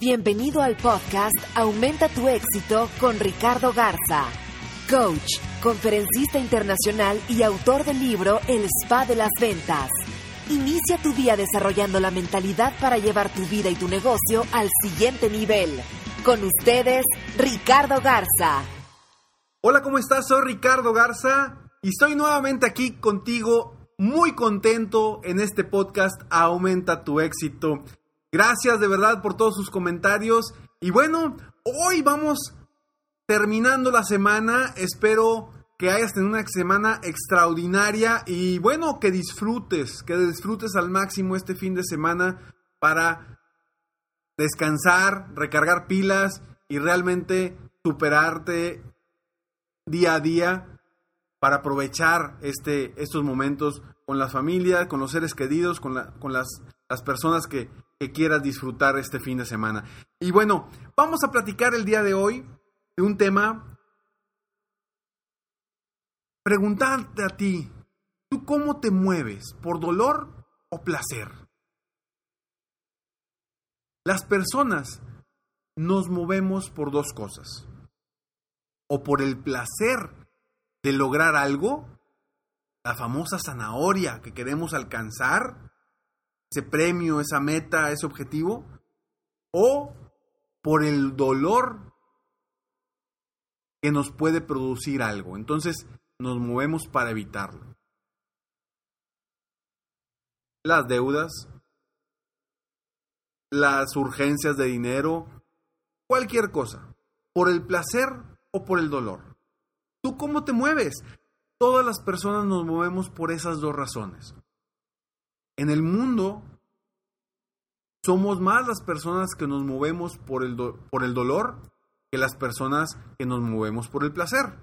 Bienvenido al podcast Aumenta tu éxito con Ricardo Garza, coach, conferencista internacional y autor del libro El Spa de las Ventas. Inicia tu día desarrollando la mentalidad para llevar tu vida y tu negocio al siguiente nivel. Con ustedes, Ricardo Garza. Hola, ¿cómo estás? Soy Ricardo Garza y estoy nuevamente aquí contigo, muy contento en este podcast Aumenta tu éxito. Gracias de verdad por todos sus comentarios. Y bueno, hoy vamos terminando la semana. Espero que hayas tenido una semana extraordinaria y bueno, que disfrutes, que disfrutes al máximo este fin de semana para descansar, recargar pilas y realmente superarte día a día para aprovechar este, estos momentos con la familia, con los seres queridos, con, la, con las, las personas que, que quieras disfrutar este fin de semana. Y bueno, vamos a platicar el día de hoy de un tema. Preguntarte a ti, ¿tú cómo te mueves? ¿Por dolor o placer? Las personas nos movemos por dos cosas. O por el placer de lograr algo, la famosa zanahoria que queremos alcanzar, ese premio, esa meta, ese objetivo, o por el dolor que nos puede producir algo. Entonces nos movemos para evitarlo. Las deudas, las urgencias de dinero, cualquier cosa, por el placer o por el dolor. ¿Tú cómo te mueves? Todas las personas nos movemos por esas dos razones. En el mundo somos más las personas que nos movemos por el, por el dolor que las personas que nos movemos por el placer.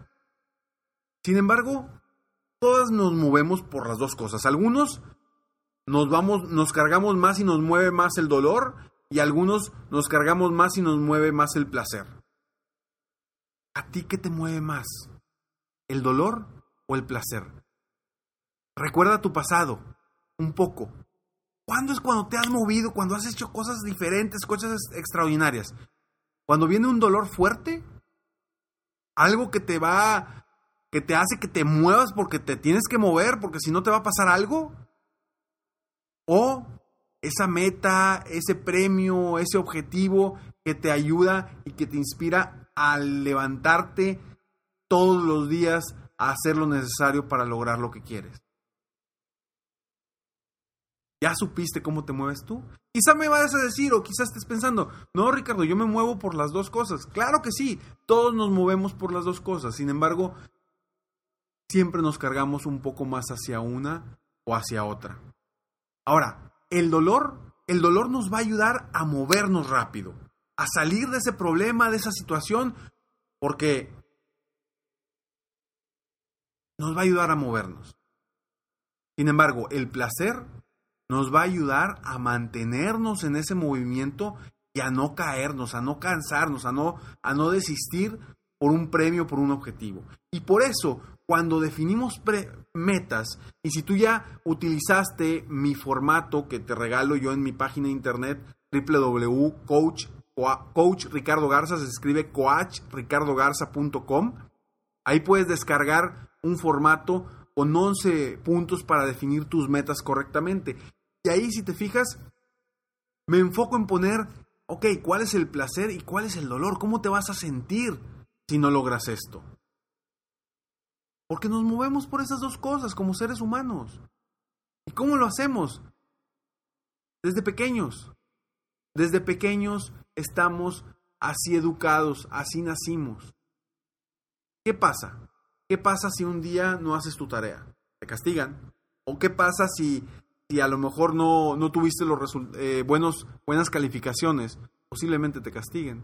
Sin embargo, todas nos movemos por las dos cosas. Algunos nos vamos, nos cargamos más y nos mueve más el dolor, y algunos nos cargamos más y nos mueve más el placer. ¿A ti qué te mueve más? ¿El dolor o el placer? Recuerda tu pasado un poco. ¿Cuándo es cuando te has movido, cuando has hecho cosas diferentes, cosas extraordinarias? Cuando viene un dolor fuerte, algo que te va, que te hace que te muevas porque te tienes que mover, porque si no te va a pasar algo. O esa meta, ese premio, ese objetivo que te ayuda y que te inspira a levantarte todos los días a hacer lo necesario para lograr lo que quieres. ¿Ya supiste cómo te mueves tú? Quizá me vayas a decir o quizás estés pensando, no Ricardo, yo me muevo por las dos cosas. Claro que sí, todos nos movemos por las dos cosas. Sin embargo, siempre nos cargamos un poco más hacia una o hacia otra. Ahora, el dolor, el dolor nos va a ayudar a movernos rápido, a salir de ese problema, de esa situación, porque nos va a ayudar a movernos. Sin embargo, el placer nos va a ayudar a mantenernos en ese movimiento y a no caernos, a no cansarnos, a no, a no desistir por un premio, por un objetivo. Y por eso, cuando definimos metas, y si tú ya utilizaste mi formato que te regalo yo en mi página de internet www.coach coach Garza, se escribe coachricardogarza.com, ahí puedes descargar un formato con 11 puntos para definir tus metas correctamente. Y ahí, si te fijas, me enfoco en poner, ok, ¿cuál es el placer y cuál es el dolor? ¿Cómo te vas a sentir si no logras esto? Porque nos movemos por esas dos cosas como seres humanos. ¿Y cómo lo hacemos? Desde pequeños. Desde pequeños estamos así educados, así nacimos. ¿Qué pasa? ¿Qué pasa si un día no haces tu tarea? Te castigan. ¿O qué pasa si si a lo mejor no, no tuviste los eh, buenos, buenas calificaciones, posiblemente te castiguen.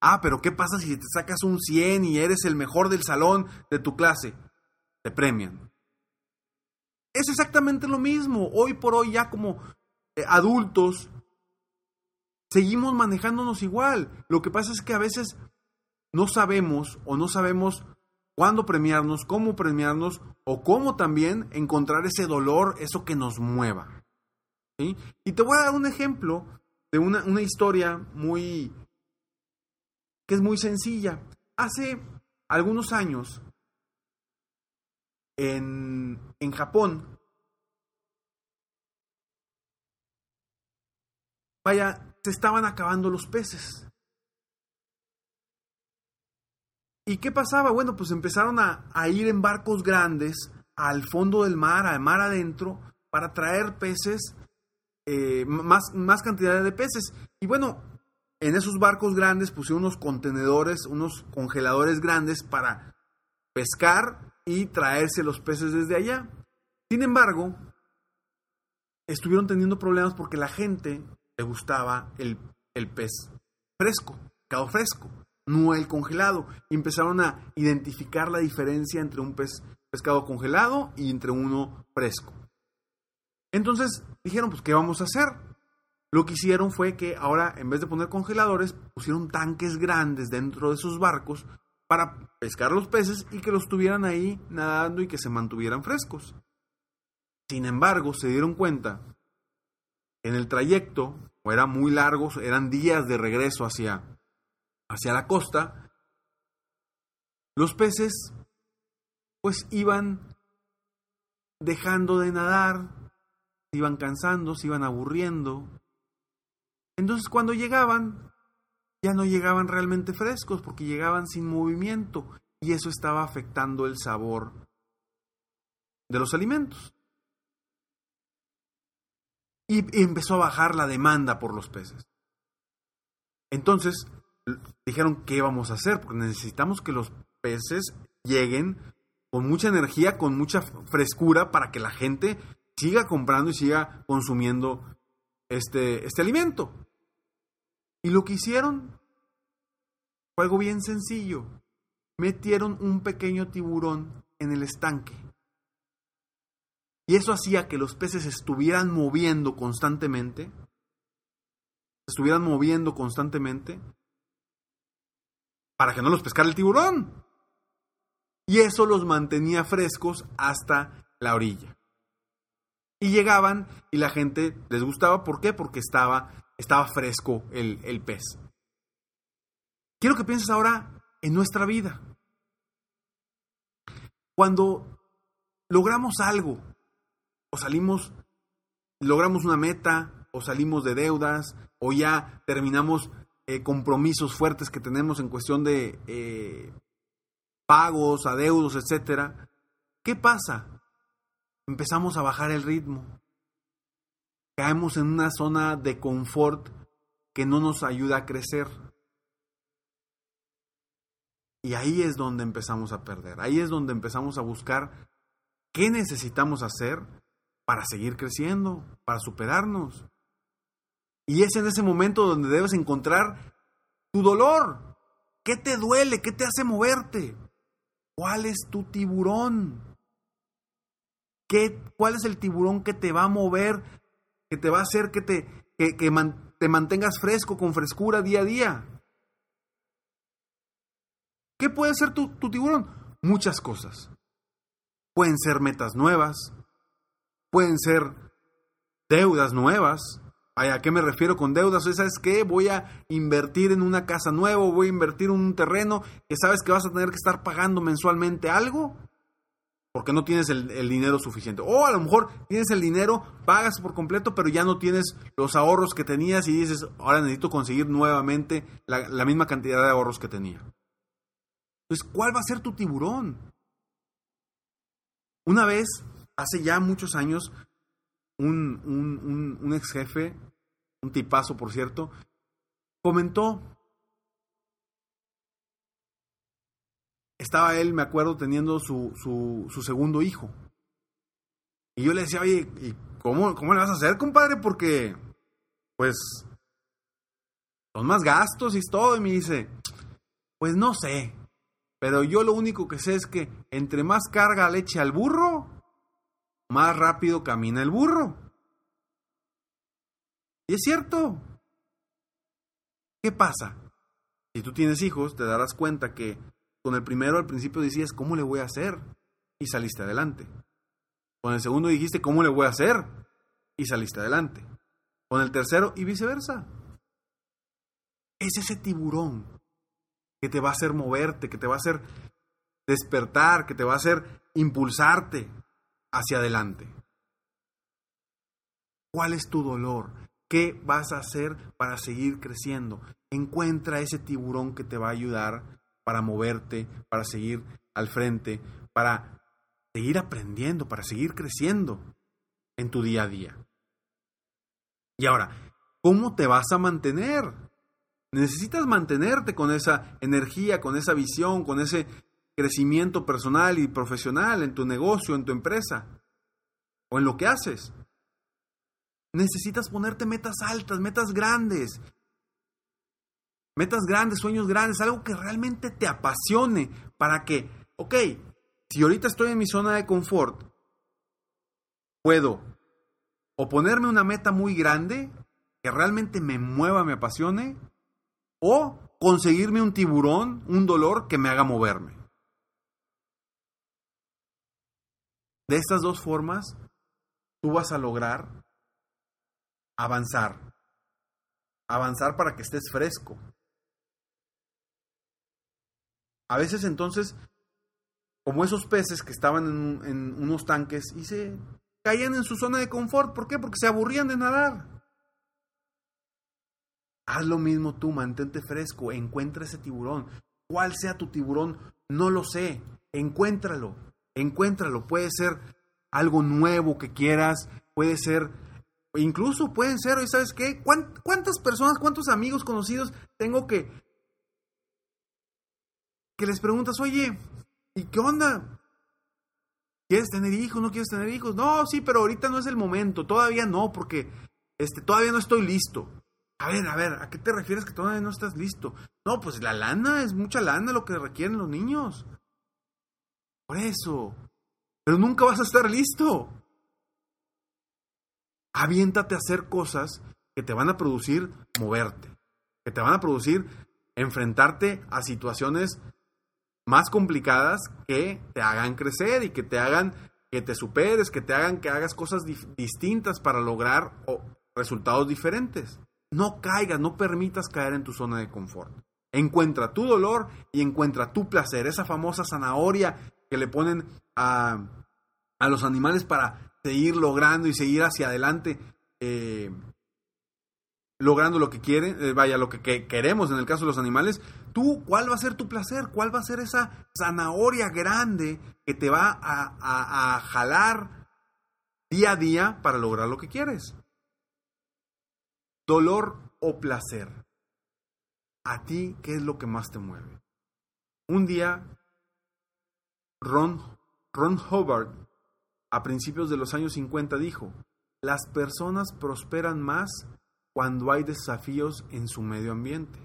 Ah, pero ¿qué pasa si te sacas un 100 y eres el mejor del salón de tu clase? Te premian. Es exactamente lo mismo. Hoy por hoy ya como eh, adultos seguimos manejándonos igual. Lo que pasa es que a veces no sabemos o no sabemos cuándo premiarnos, cómo premiarnos o cómo también encontrar ese dolor, eso que nos mueva. Y te voy a dar un ejemplo de una, una historia muy que es muy sencilla. Hace algunos años, en, en Japón, vaya, se estaban acabando los peces. ¿Y qué pasaba? Bueno, pues empezaron a, ir en barcos grandes al fondo del mar, al mar adentro, para traer peces, eh, más, más cantidad de peces. Y bueno, en esos barcos grandes pusieron unos contenedores, unos congeladores grandes para pescar y traerse los peces desde allá. Sin embargo, estuvieron teniendo problemas porque la gente le gustaba el, el pez fresco, pescado fresco no el congelado. Y empezaron a identificar la diferencia entre un pescado congelado y entre uno fresco. Entonces dijeron, pues, ¿qué vamos a hacer? Lo que hicieron fue que ahora, en vez de poner congeladores, pusieron tanques grandes dentro de sus barcos para pescar los peces y que los tuvieran ahí nadando y que se mantuvieran frescos. Sin embargo, se dieron cuenta en el trayecto, o muy largo, eran días de regreso hacia, hacia la costa, los peces pues iban dejando de nadar, se iban cansando, se iban aburriendo. Entonces cuando llegaban, ya no llegaban realmente frescos porque llegaban sin movimiento y eso estaba afectando el sabor de los alimentos. Y, empezó a bajar la demanda por los peces. Entonces, dijeron, ¿qué vamos a hacer? Porque necesitamos que los peces lleguen con mucha energía, con mucha frescura, para que la gente siga comprando y siga consumiendo este, este alimento. Y lo que hicieron fue algo bien sencillo. Metieron un pequeño tiburón en el estanque. Y eso hacía que los peces estuvieran moviendo constantemente. Estuvieran moviendo constantemente para que no los pescara el tiburón. Y eso los mantenía frescos hasta la orilla. Y llegaban y la gente les gustaba. ¿Por qué? Porque estaba, estaba fresco el, el pez. Quiero que pienses ahora en nuestra vida. Cuando logramos algo, o salimos, logramos una meta, o salimos de deudas, o ya terminamos eh, compromisos fuertes que tenemos en cuestión de eh, pagos, adeudos, etcétera, ¿qué pasa? Empezamos a bajar el ritmo. Caemos en una zona de confort que no nos ayuda a crecer. Y ahí es donde empezamos a perder. Ahí es donde empezamos a buscar qué necesitamos hacer para seguir creciendo, para superarnos. Y es en ese momento donde debes encontrar tu dolor. ¿Qué te duele? ¿Qué te hace moverte? ¿Cuál es tu tiburón? ¿Qué, ¿Cuál es el tiburón que te va a mover, que te va a hacer que te, que, te mantengas fresco, con frescura día a día? ¿Qué puede ser tu, tu tiburón? Muchas cosas. Pueden ser metas nuevas, pueden ser deudas nuevas, ¿A qué me refiero con deudas? ¿Sabes qué? Voy a invertir en una casa nueva, voy a invertir en un terreno que sabes que vas a tener que estar pagando mensualmente algo porque no tienes el, dinero suficiente. O a lo mejor tienes el dinero, pagas por completo, pero ya no tienes los ahorros que tenías y dices, ahora necesito conseguir nuevamente la, la misma cantidad de ahorros que tenía. Entonces, ¿cuál va a ser tu tiburón? Una vez, hace ya muchos años, un, un, un, ex jefe, un tipazo por cierto, comentó, estaba él, me acuerdo, teniendo su, su, segundo hijo. Y yo le decía, oye, ¿y cómo, cómo le vas a hacer, compadre? Porque, pues, son más gastos y todo. Y me dice, pues no sé, pero yo lo único que sé es que entre más carga leche al burro, más rápido camina el burro. Y es cierto. ¿Qué pasa? Si tú tienes hijos, te darás cuenta que con el primero al principio decías, ¿cómo le voy a hacer? Y saliste adelante. Con el segundo dijiste, ¿cómo le voy a hacer? Y saliste adelante. Con el tercero y viceversa. es ese tiburón que te va a hacer moverte, que te va a hacer despertar, que te va a hacer impulsarte hacia adelante. ¿Cuál es tu dolor? ¿Qué vas a hacer para seguir creciendo? Encuentra ese tiburón que te va a ayudar para moverte, para seguir al frente, para seguir aprendiendo, para seguir creciendo en tu día a día. Y ahora, ¿cómo te vas a mantener? Necesitas mantenerte con esa energía, con esa visión, con ese crecimiento personal y profesional en tu negocio, en tu empresa o en lo que haces. Necesitas ponerte metas altas, metas grandes. Metas grandes, sueños grandes, algo que realmente te apasione para que, ok, si ahorita estoy en mi zona de confort, puedo o ponerme una meta muy grande que realmente me mueva, me apasione, o conseguirme un tiburón, un dolor que me haga moverme. De estas dos formas, tú vas a lograr avanzar. Avanzar para que estés fresco. A veces entonces, como esos peces que estaban en, unos tanques y se caían en su zona de confort. ¿Por qué? Porque se aburrían de nadar. Haz lo mismo tú, mantente fresco, encuentra ese tiburón. ¿Cuál sea tu tiburón? No lo sé. Encuéntralo, encuéntralo. Puede ser algo nuevo que quieras, puede ser Incluso pueden ser, ¿sabes qué? ¿Cuántas personas, cuántos amigos conocidos tengo que... que les preguntas, oye, ¿y qué onda? ¿Quieres tener hijos? ¿No quieres tener hijos? No, sí, pero ahorita no es el momento, todavía no, porque este, todavía no estoy listo. A ver, a ver, ¿a qué te refieres que todavía no estás listo? No, pues la lana, es mucha lana lo que requieren los niños. Por eso. Pero nunca vas a estar listo aviéntate a hacer cosas que te van a producir moverte, que te van a producir enfrentarte a situaciones más complicadas que te hagan crecer y que te hagan que te superes, que te hagan que hagas cosas distintas para lograr resultados diferentes. No caigas, no permitas caer en tu zona de confort. Encuentra tu dolor y encuentra tu placer, esa famosa zanahoria que le ponen a, a los animales para seguir logrando y seguir hacia adelante, eh, logrando lo que quieren, eh, vaya, lo que, queremos en el caso de los animales, tú, ¿cuál va a ser tu placer? ¿Cuál va a ser esa zanahoria grande que te va a, a jalar día a día para lograr lo que quieres? Dolor o placer. ¿A ti qué es lo que más te mueve? Un día, Ron, Ron Hobart a principios de los años 50 dijo, las personas prosperan más cuando hay desafíos en su medio ambiente.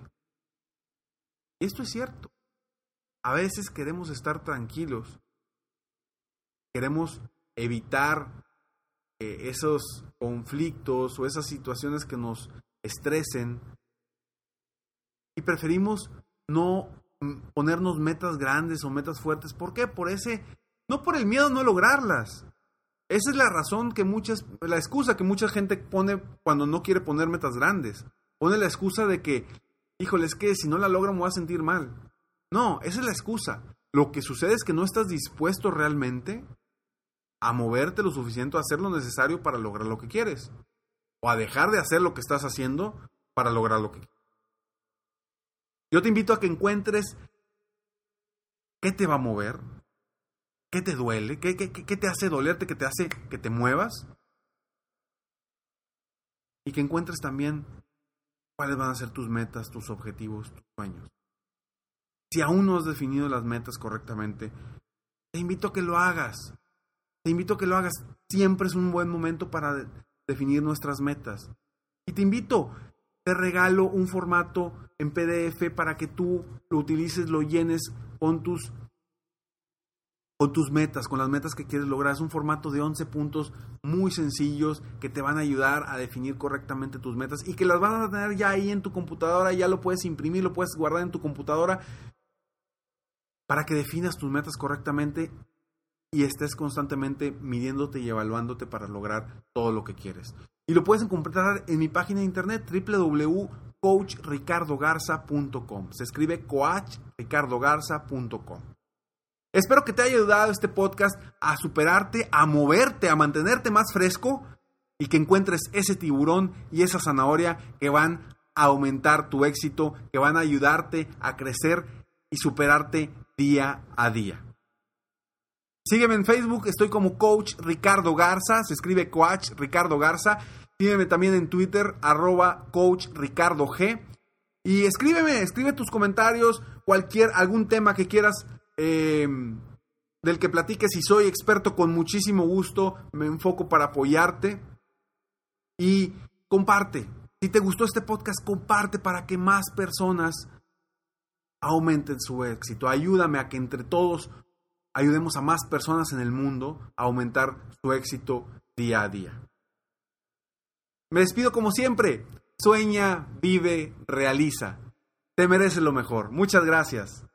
Esto es cierto. A veces queremos estar tranquilos, queremos evitar eh, esos conflictos o esas situaciones que nos estresen y preferimos no ponernos metas grandes o metas fuertes. ¿Por qué? Por ese, no por el miedo a no lograrlas, esa es la razón que muchas, la excusa que mucha gente pone cuando no quiere poner metas grandes. Pone la excusa de que, híjole, es que si no la logra me voy a sentir mal. No, esa es la excusa. Lo que sucede es que no estás dispuesto realmente a moverte lo suficiente, a hacer lo necesario para lograr lo que quieres. O a dejar de hacer lo que estás haciendo para lograr lo que quieres. Yo te invito a que encuentres qué te va a mover, ¿Qué te duele? ¿Qué, qué, qué te hace dolerte? ¿Qué te hace que te muevas? Y que encuentres también cuáles van a ser tus metas, tus objetivos, tus sueños. Si aún no has definido las metas correctamente, te invito a que lo hagas. Te invito a que lo hagas. Siempre es un buen momento para definir nuestras metas. Y te invito, te regalo un formato en PDF para que tú lo utilices, lo llenes con tus con tus metas, con las metas que quieres lograr. Es un formato de 11 puntos muy sencillos que te van a ayudar a definir correctamente tus metas y que las van a tener ya ahí en tu computadora, ya lo puedes imprimir, lo puedes guardar en tu computadora para que definas tus metas correctamente y estés constantemente midiéndote y evaluándote para lograr todo lo que quieres. Y lo puedes encontrar en mi página de internet www coachricardogarza.com. Se escribe coachricardogarza.com. Espero que te haya ayudado este podcast a superarte, a moverte, a mantenerte más fresco y que encuentres ese tiburón y esa zanahoria que van a aumentar tu éxito, que van a ayudarte a crecer y superarte día a día. Sígueme en Facebook, estoy como Coach Ricardo Garza, se escribe Coach Ricardo Garza. Sígueme también en Twitter, arroba Coach Ricardo G. Y escríbeme, escribe tus comentarios, cualquier, algún tema que quieras eh, del que platiques. Si soy experto, con muchísimo gusto me enfoco para apoyarte. Y comparte. Si te gustó este podcast, comparte para que más personas aumenten su éxito. Ayúdame a que entre todos ayudemos a más personas en el mundo a aumentar su éxito día a día. Me despido como siempre. Sueña, vive, realiza. Te mereces lo mejor. Muchas gracias.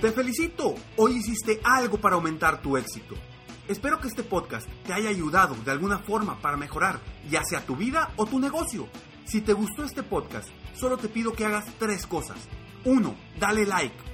Te felicito. Hoy hiciste algo para aumentar tu éxito. Espero que este podcast te haya ayudado de alguna forma para mejorar, ya sea tu vida o tu negocio. Si te gustó este podcast, solo te pido que hagas tres cosas. Uno, Dale like.